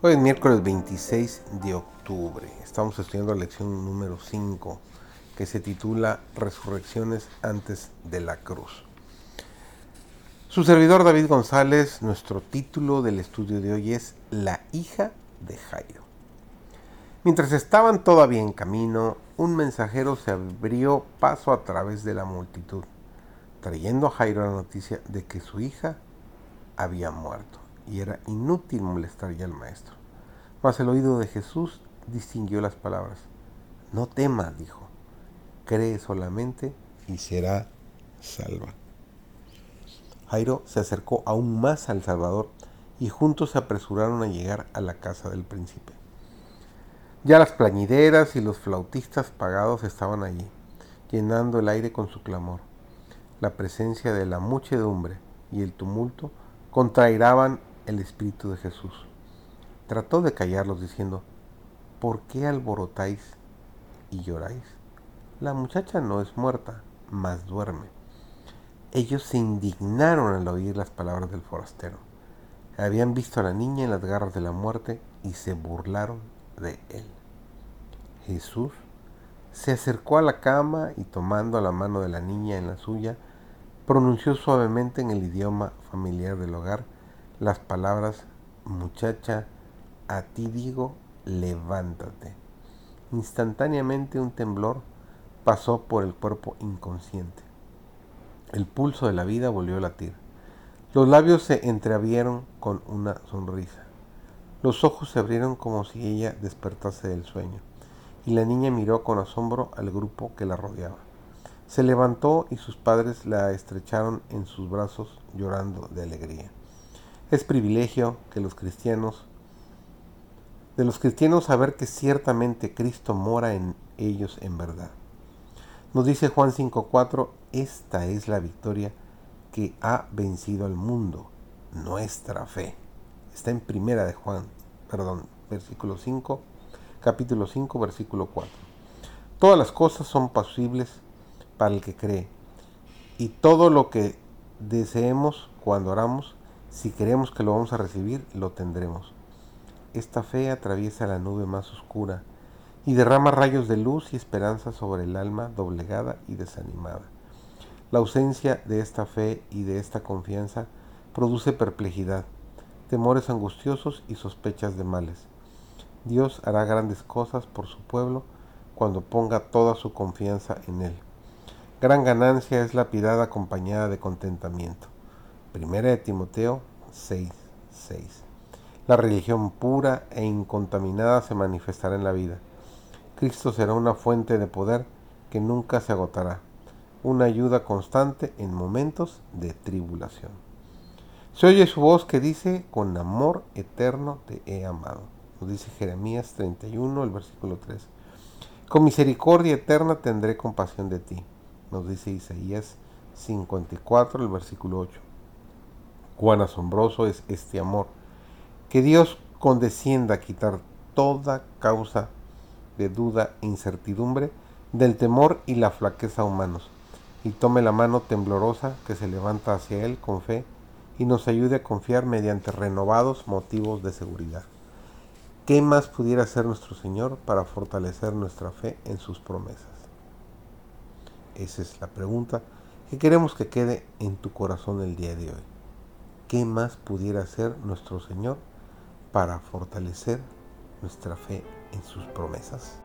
Hoy es miércoles 26 de octubre. Estamos estudiando la lección número 5 que se titula Resurrecciones antes de la cruz. Su servidor David González, nuestro título del estudio de hoy es La hija de Jairo. Mientras estaban todavía en camino, un mensajero se abrió paso a través de la multitud, trayendo a Jairo la noticia de que su hija había muerto y era inútil molestar ya al maestro. Mas el oído de Jesús distinguió las palabras. No temas, dijo, cree solamente y será salva. Jairo se acercó aún más al Salvador y juntos se apresuraron a llegar a la casa del príncipe. Ya las plañideras y los flautistas pagados estaban allí, llenando el aire con su clamor. La presencia de la muchedumbre y el tumulto contrairaban el espíritu de Jesús. Trató de callarlos diciendo, ¿por qué alborotáis y lloráis? La muchacha no es muerta, mas duerme. Ellos se indignaron al oír las palabras del forastero. Habían visto a la niña en las garras de la muerte y se burlaron de él. Jesús se acercó a la cama y tomando la mano de la niña en la suya, pronunció suavemente en el idioma familiar del hogar, las palabras, muchacha, a ti digo, levántate. Instantáneamente un temblor pasó por el cuerpo inconsciente. El pulso de la vida volvió a latir. Los labios se entreabrieron con una sonrisa. Los ojos se abrieron como si ella despertase del sueño, y la niña miró con asombro al grupo que la rodeaba. Se levantó y sus padres la estrecharon en sus brazos llorando de alegría. Es privilegio que los cristianos, de los cristianos saber que ciertamente Cristo mora en ellos en verdad. Nos dice Juan 5:4, esta es la victoria que ha vencido al mundo, nuestra fe. Está en primera de Juan, perdón, versículo 5, capítulo 5, versículo 4. Todas las cosas son posibles para el que cree. Y todo lo que deseemos cuando oramos si queremos que lo vamos a recibir, lo tendremos. Esta fe atraviesa la nube más oscura y derrama rayos de luz y esperanza sobre el alma doblegada y desanimada. La ausencia de esta fe y de esta confianza produce perplejidad, temores angustiosos y sospechas de males. Dios hará grandes cosas por su pueblo cuando ponga toda su confianza en Él. Gran ganancia es la piedad acompañada de contentamiento. Primera de Timoteo 6, 6. La religión pura e incontaminada se manifestará en la vida. Cristo será una fuente de poder que nunca se agotará, una ayuda constante en momentos de tribulación. Se oye su voz que dice, con amor eterno te he amado. Nos dice Jeremías 31, el versículo 3. Con misericordia eterna tendré compasión de ti. Nos dice Isaías 54, el versículo 8. Cuán asombroso es este amor. Que Dios condescienda a quitar toda causa de duda e incertidumbre del temor y la flaqueza humanos, y tome la mano temblorosa que se levanta hacia Él con fe y nos ayude a confiar mediante renovados motivos de seguridad. ¿Qué más pudiera hacer nuestro Señor para fortalecer nuestra fe en sus promesas? Esa es la pregunta que queremos que quede en tu corazón el día de hoy. ¿Qué más pudiera hacer nuestro Señor para fortalecer nuestra fe en sus promesas?